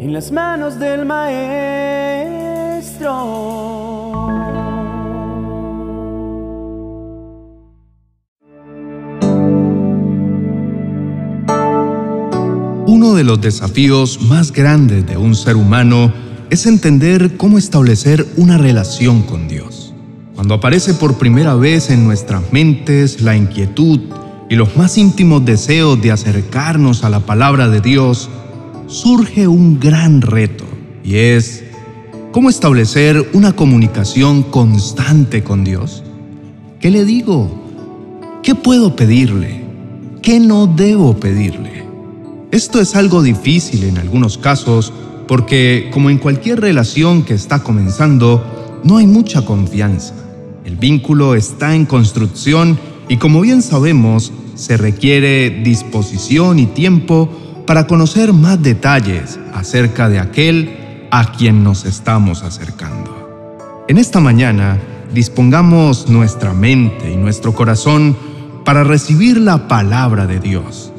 en las manos del Maestro. Uno de los desafíos más grandes de un ser humano es entender cómo establecer una relación con Dios. Cuando aparece por primera vez en nuestras mentes la inquietud y los más íntimos deseos de acercarnos a la palabra de Dios, surge un gran reto y es cómo establecer una comunicación constante con Dios. ¿Qué le digo? ¿Qué puedo pedirle? ¿Qué no debo pedirle? Esto es algo difícil en algunos casos porque, como en cualquier relación que está comenzando, no hay mucha confianza. El vínculo está en construcción y como bien sabemos, se requiere disposición y tiempo para conocer más detalles acerca de aquel a quien nos estamos acercando. En esta mañana, dispongamos nuestra mente y nuestro corazón para recibir la palabra de Dios,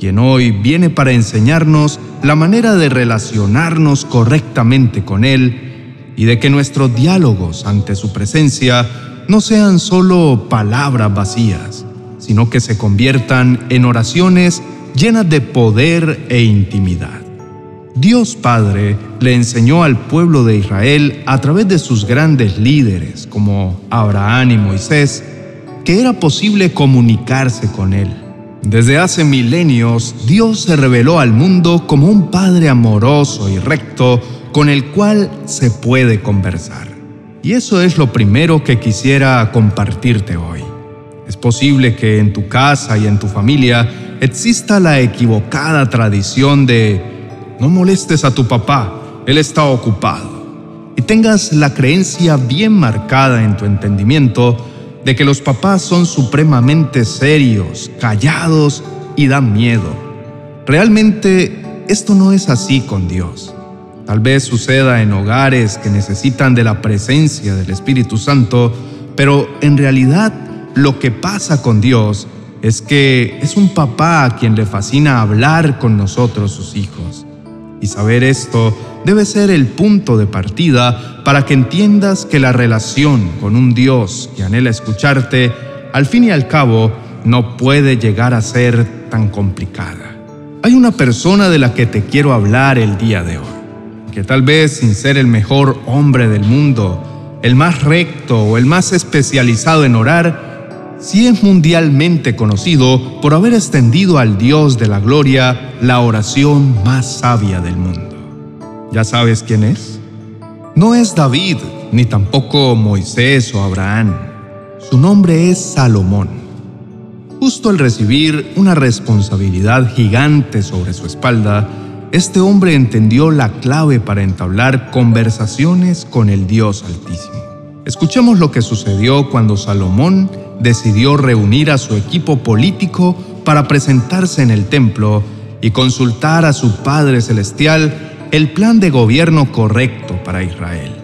quien hoy viene para enseñarnos la manera de relacionarnos correctamente con Él y de que nuestros diálogos ante su presencia no sean solo palabras vacías, sino que se conviertan en oraciones llenas de poder e intimidad. Dios Padre le enseñó al pueblo de Israel a través de sus grandes líderes como Abraham y Moisés que era posible comunicarse con Él. Desde hace milenios, Dios se reveló al mundo como un Padre amoroso y recto con el cual se puede conversar. Y eso es lo primero que quisiera compartirte hoy. Es posible que en tu casa y en tu familia exista la equivocada tradición de no molestes a tu papá, él está ocupado. Y tengas la creencia bien marcada en tu entendimiento de que los papás son supremamente serios, callados y dan miedo. Realmente esto no es así con Dios. Tal vez suceda en hogares que necesitan de la presencia del Espíritu Santo, pero en realidad lo que pasa con Dios es que es un papá a quien le fascina hablar con nosotros sus hijos. Y saber esto debe ser el punto de partida para que entiendas que la relación con un Dios que anhela escucharte, al fin y al cabo, no puede llegar a ser tan complicada. Hay una persona de la que te quiero hablar el día de hoy, que tal vez sin ser el mejor hombre del mundo, el más recto o el más especializado en orar, sí es mundialmente conocido por haber extendido al Dios de la gloria la oración más sabia del mundo. ¿Ya sabes quién es? No es David, ni tampoco Moisés o Abraham. Su nombre es Salomón. Justo al recibir una responsabilidad gigante sobre su espalda, este hombre entendió la clave para entablar conversaciones con el Dios Altísimo. Escuchemos lo que sucedió cuando Salomón decidió reunir a su equipo político para presentarse en el templo y consultar a su Padre Celestial el plan de gobierno correcto para Israel.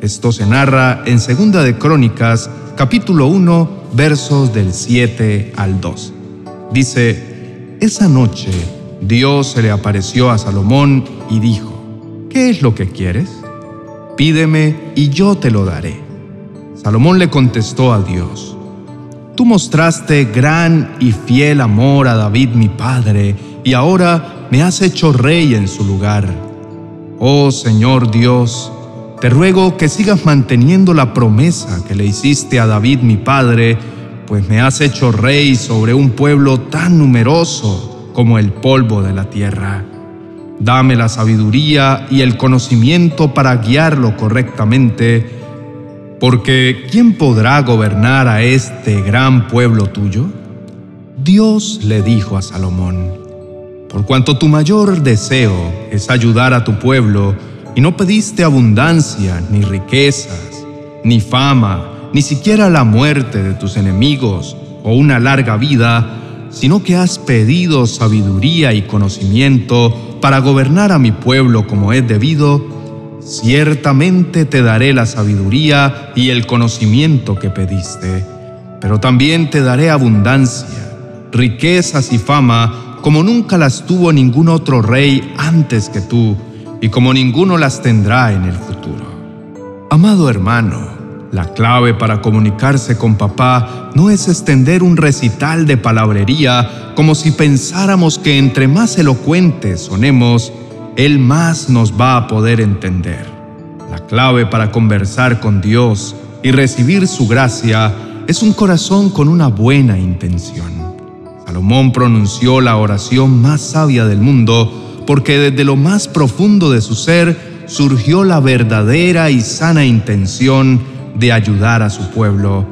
Esto se narra en Segunda de Crónicas, capítulo 1, versos del 7 al 2. Dice, Esa noche Dios se le apareció a Salomón y dijo, ¿qué es lo que quieres? Pídeme y yo te lo daré. Salomón le contestó a Dios, Tú mostraste gran y fiel amor a David mi padre, y ahora me has hecho rey en su lugar. Oh Señor Dios, te ruego que sigas manteniendo la promesa que le hiciste a David mi padre, pues me has hecho rey sobre un pueblo tan numeroso como el polvo de la tierra. Dame la sabiduría y el conocimiento para guiarlo correctamente, porque ¿quién podrá gobernar a este gran pueblo tuyo? Dios le dijo a Salomón, por cuanto tu mayor deseo es ayudar a tu pueblo, y no pediste abundancia, ni riquezas, ni fama, ni siquiera la muerte de tus enemigos o una larga vida, sino que has pedido sabiduría y conocimiento para gobernar a mi pueblo como es debido, Ciertamente te daré la sabiduría y el conocimiento que pediste, pero también te daré abundancia, riquezas y fama como nunca las tuvo ningún otro rey antes que tú, y como ninguno las tendrá en el futuro. Amado hermano, la clave para comunicarse con papá no es extender un recital de palabrería como si pensáramos que entre más elocuentes sonemos, él más nos va a poder entender. La clave para conversar con Dios y recibir su gracia es un corazón con una buena intención. Salomón pronunció la oración más sabia del mundo porque desde lo más profundo de su ser surgió la verdadera y sana intención de ayudar a su pueblo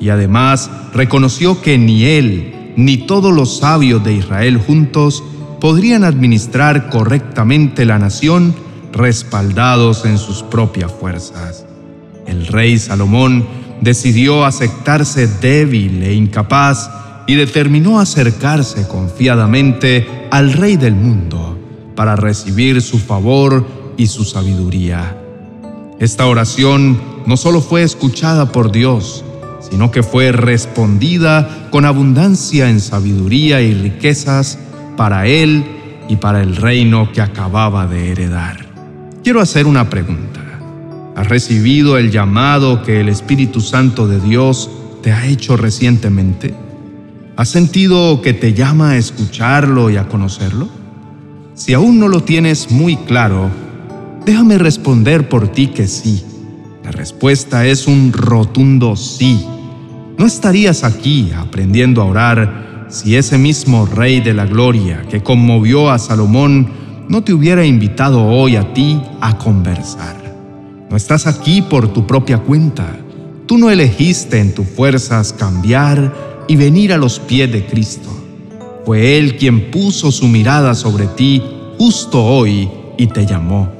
y además reconoció que ni él ni todos los sabios de Israel juntos podrían administrar correctamente la nación respaldados en sus propias fuerzas. El rey Salomón decidió aceptarse débil e incapaz y determinó acercarse confiadamente al Rey del mundo para recibir su favor y su sabiduría. Esta oración no solo fue escuchada por Dios, sino que fue respondida con abundancia en sabiduría y riquezas para él y para el reino que acababa de heredar. Quiero hacer una pregunta. ¿Has recibido el llamado que el Espíritu Santo de Dios te ha hecho recientemente? ¿Has sentido que te llama a escucharlo y a conocerlo? Si aún no lo tienes muy claro, déjame responder por ti que sí. La respuesta es un rotundo sí. No estarías aquí aprendiendo a orar si ese mismo Rey de la Gloria que conmovió a Salomón no te hubiera invitado hoy a ti a conversar. No estás aquí por tu propia cuenta. Tú no elegiste en tus fuerzas cambiar y venir a los pies de Cristo. Fue Él quien puso su mirada sobre ti justo hoy y te llamó.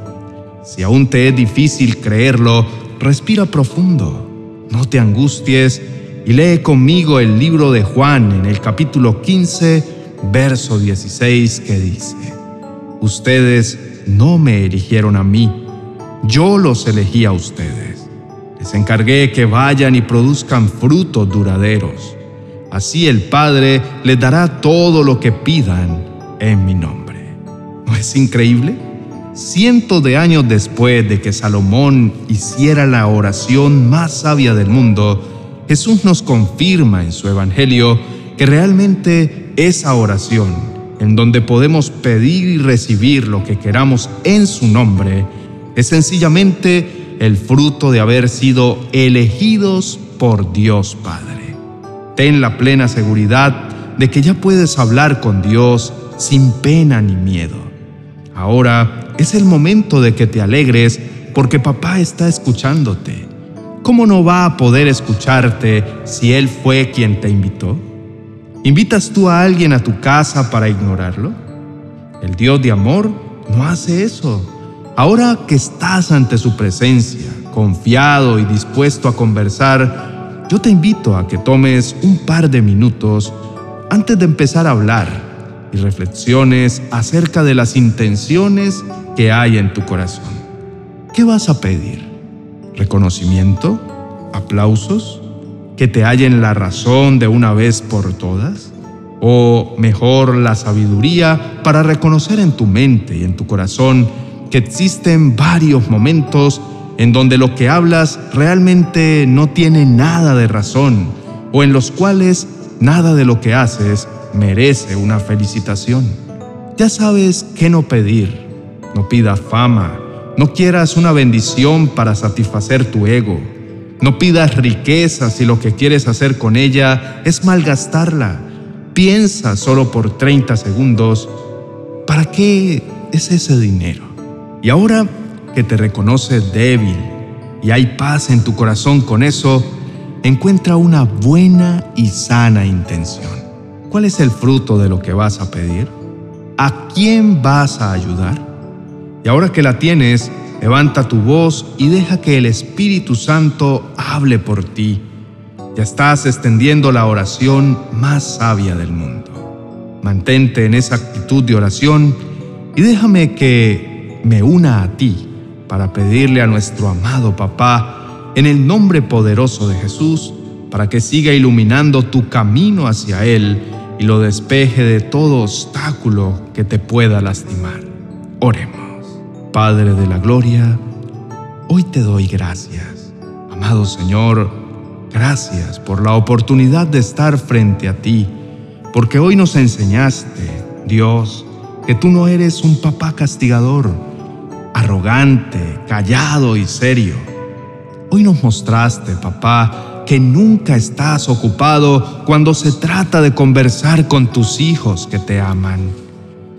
Si aún te es difícil creerlo, respira profundo, no te angusties y lee conmigo el libro de Juan en el capítulo 15, verso 16 que dice, Ustedes no me eligieron a mí, yo los elegí a ustedes. Les encargué que vayan y produzcan frutos duraderos Así el Padre les dará todo lo que pidan en mi nombre. ¿No es increíble? Cientos de años después de que Salomón hiciera la oración más sabia del mundo, Jesús nos confirma en su Evangelio que realmente esa oración, en donde podemos pedir y recibir lo que queramos en su nombre, es sencillamente el fruto de haber sido elegidos por Dios Padre. Ten la plena seguridad de que ya puedes hablar con Dios sin pena ni miedo. Ahora es el momento de que te alegres porque papá está escuchándote. ¿Cómo no va a poder escucharte si Él fue quien te invitó? ¿Invitas tú a alguien a tu casa para ignorarlo? El Dios de amor no hace eso. Ahora que estás ante su presencia, confiado y dispuesto a conversar, yo te invito a que tomes un par de minutos antes de empezar a hablar y reflexiones acerca de las intenciones que hay en tu corazón. ¿Qué vas a pedir? ¿Reconocimiento? ¿Aplausos? ¿Que te hallen la razón de una vez por todas? ¿O mejor la sabiduría para reconocer en tu mente y en tu corazón que existen varios momentos en donde lo que hablas realmente no tiene nada de razón o en los cuales nada de lo que haces merece una felicitación. Ya sabes qué no pedir. No pidas fama, no quieras una bendición para satisfacer tu ego. No pidas riqueza si lo que quieres hacer con ella es malgastarla. Piensa solo por 30 segundos, ¿para qué es ese dinero? Y ahora que te reconoce débil y hay paz en tu corazón con eso, encuentra una buena y sana intención. ¿Cuál es el fruto de lo que vas a pedir? ¿A quién vas a ayudar? Y ahora que la tienes, levanta tu voz y deja que el Espíritu Santo hable por ti. Ya estás extendiendo la oración más sabia del mundo. Mantente en esa actitud de oración y déjame que me una a ti para pedirle a nuestro amado papá, en el nombre poderoso de Jesús, para que siga iluminando tu camino hacia Él y lo despeje de todo obstáculo que te pueda lastimar. Oremos. Padre de la Gloria, hoy te doy gracias. Amado Señor, gracias por la oportunidad de estar frente a ti, porque hoy nos enseñaste, Dios, que tú no eres un papá castigador, arrogante, callado y serio. Hoy nos mostraste, papá, que nunca estás ocupado cuando se trata de conversar con tus hijos que te aman.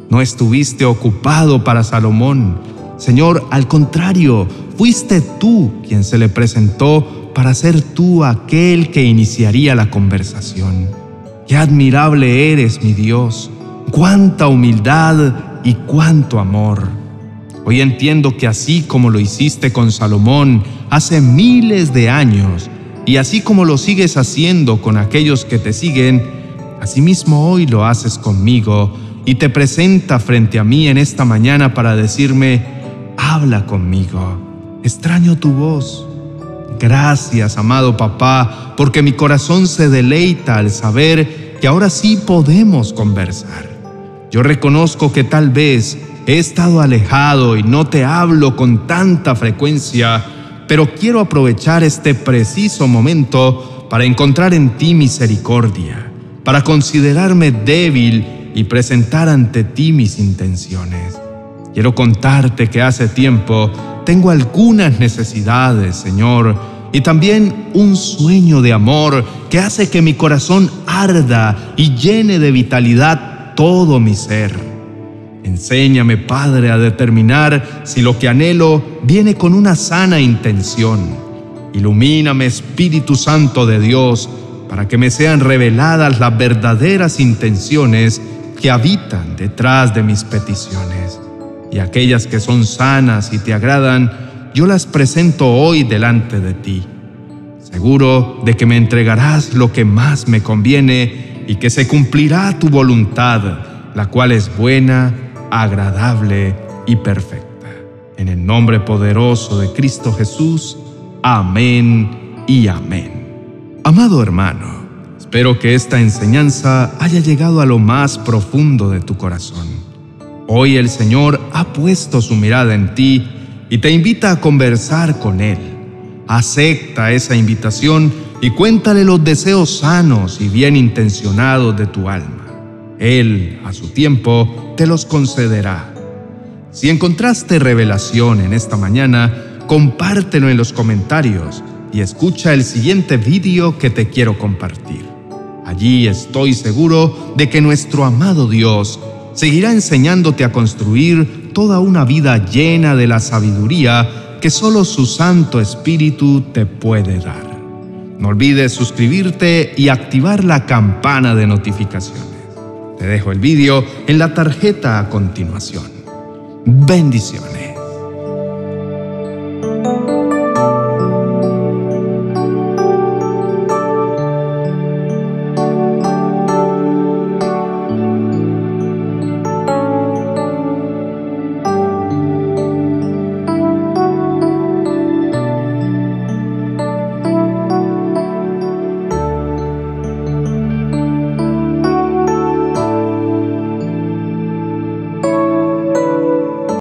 No estuviste ocupado para Salomón. Señor, al contrario, fuiste tú quien se le presentó para ser tú aquel que iniciaría la conversación. Qué admirable eres, mi Dios cuánta humildad y cuánto amor. Hoy entiendo que así como lo hiciste con Salomón hace miles de años, y así como lo sigues haciendo con aquellos que te siguen, asimismo hoy lo haces conmigo y te presenta frente a mí en esta mañana para decirme, habla conmigo, extraño tu voz. Gracias, amado papá, porque mi corazón se deleita al saber que ahora sí podemos conversar. Yo reconozco que tal vez he estado alejado y no te hablo con tanta frecuencia, pero quiero aprovechar este preciso momento para encontrar en ti misericordia, para considerarme débil y presentar ante ti mis intenciones. Quiero contarte que hace tiempo tengo algunas necesidades, Señor, y también un sueño de amor que hace que mi corazón arda y llene de vitalidad todo mi ser. Enséñame, Padre, a determinar si lo que anhelo viene con una sana intención. Ilumíname, Espíritu Santo de Dios, para que me sean reveladas las verdaderas intenciones que habitan detrás de mis peticiones. Y aquellas que son sanas y te agradan, yo las presento hoy delante de ti, seguro de que me entregarás lo que más me conviene y que se cumplirá tu voluntad, la cual es buena, agradable y perfecta. En el nombre poderoso de Cristo Jesús, amén y amén. Amado hermano, espero que esta enseñanza haya llegado a lo más profundo de tu corazón. Hoy el Señor ha puesto su mirada en ti y te invita a conversar con Él. Acepta esa invitación y cuéntale los deseos sanos y bien intencionados de tu alma. Él, a su tiempo, te los concederá. Si encontraste revelación en esta mañana, compártelo en los comentarios y escucha el siguiente vídeo que te quiero compartir. Allí estoy seguro de que nuestro amado Dios seguirá enseñándote a construir toda una vida llena de la sabiduría que solo su Santo Espíritu te puede dar. No olvides suscribirte y activar la campana de notificaciones. Te dejo el vídeo en la tarjeta a continuación. Bendiciones.